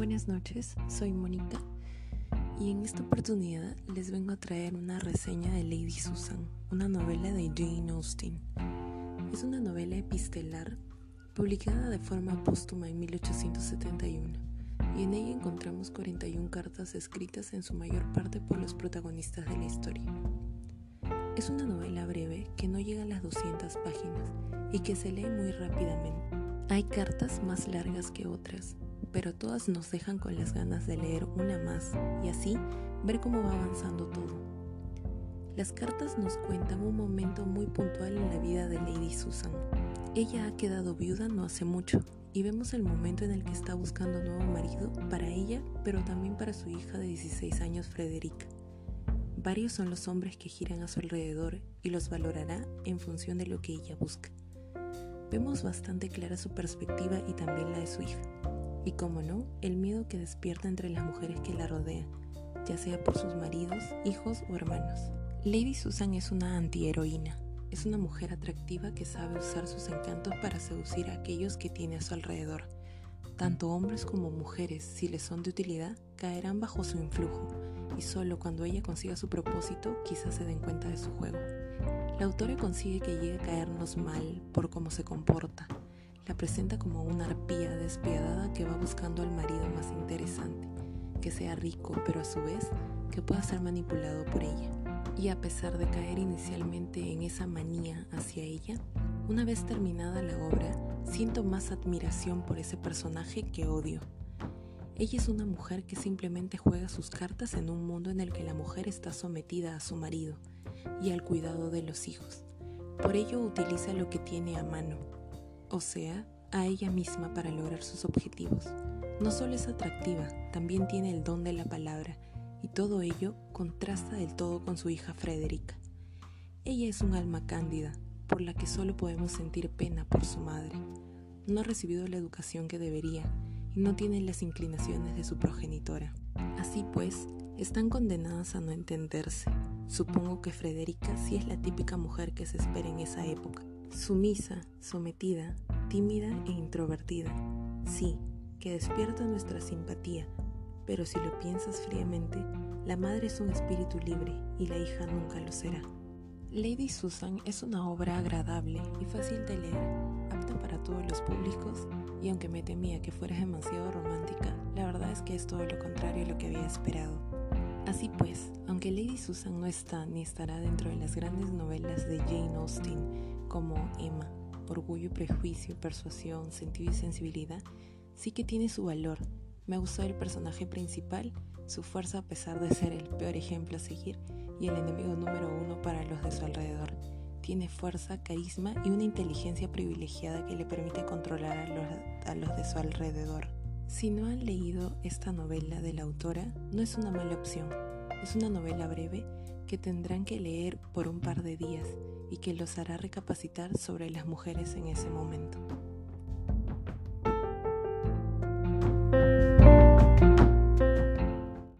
Buenas noches, soy Mónica y en esta oportunidad les vengo a traer una reseña de Lady Susan, una novela de Jane Austen. Es una novela epistelar publicada de forma póstuma en 1871 y en ella encontramos 41 cartas escritas en su mayor parte por los protagonistas de la historia. Es una novela breve que no llega a las 200 páginas y que se lee muy rápidamente. Hay cartas más largas que otras, pero todas nos dejan con las ganas de leer una más y así ver cómo va avanzando todo. Las cartas nos cuentan un momento muy puntual en la vida de Lady Susan. Ella ha quedado viuda no hace mucho y vemos el momento en el que está buscando nuevo marido para ella, pero también para su hija de 16 años, Frederica. Varios son los hombres que giran a su alrededor y los valorará en función de lo que ella busca. Vemos bastante clara su perspectiva y también la de su hija y, como no, el miedo que despierta entre las mujeres que la rodean, ya sea por sus maridos, hijos o hermanos. Lady Susan es una antiheroína. Es una mujer atractiva que sabe usar sus encantos para seducir a aquellos que tiene a su alrededor. Tanto hombres como mujeres, si les son de utilidad, caerán bajo su influjo, y solo cuando ella consiga su propósito quizás se den cuenta de su juego. La autora consigue que llegue a caernos mal por cómo se comporta, la presenta como una arpía despiadada que va buscando al marido más interesante, que sea rico, pero a su vez que pueda ser manipulado por ella. Y a pesar de caer inicialmente en esa manía hacia ella, una vez terminada la obra, siento más admiración por ese personaje que odio. Ella es una mujer que simplemente juega sus cartas en un mundo en el que la mujer está sometida a su marido y al cuidado de los hijos. Por ello utiliza lo que tiene a mano, o sea, a ella misma para lograr sus objetivos. No solo es atractiva, también tiene el don de la palabra, y todo ello contrasta del todo con su hija Frederica. Ella es un alma cándida, por la que solo podemos sentir pena por su madre. No ha recibido la educación que debería y no tiene las inclinaciones de su progenitora. Así pues, están condenadas a no entenderse. Supongo que Frederica sí es la típica mujer que se espera en esa época sumisa, sometida, tímida e introvertida. Sí, que despierta nuestra simpatía, pero si lo piensas fríamente, la madre es un espíritu libre y la hija nunca lo será. Lady Susan es una obra agradable y fácil de leer, apta para todos los públicos, y aunque me temía que fuera demasiado romántica, la verdad es que es todo lo contrario a lo que había esperado. Así pues, aunque Lady Susan no está ni estará dentro de las grandes novelas de Jane Austen como Emma, Orgullo y Prejuicio, Persuasión, Sentido y Sensibilidad, sí que tiene su valor. Me gustado el personaje principal, su fuerza a pesar de ser el peor ejemplo a seguir y el enemigo número uno para los de su alrededor. Tiene fuerza, carisma y una inteligencia privilegiada que le permite controlar a los, a los de su alrededor. Si no han leído esta novela de la autora, no es una mala opción. Es una novela breve que tendrán que leer por un par de días y que los hará recapacitar sobre las mujeres en ese momento.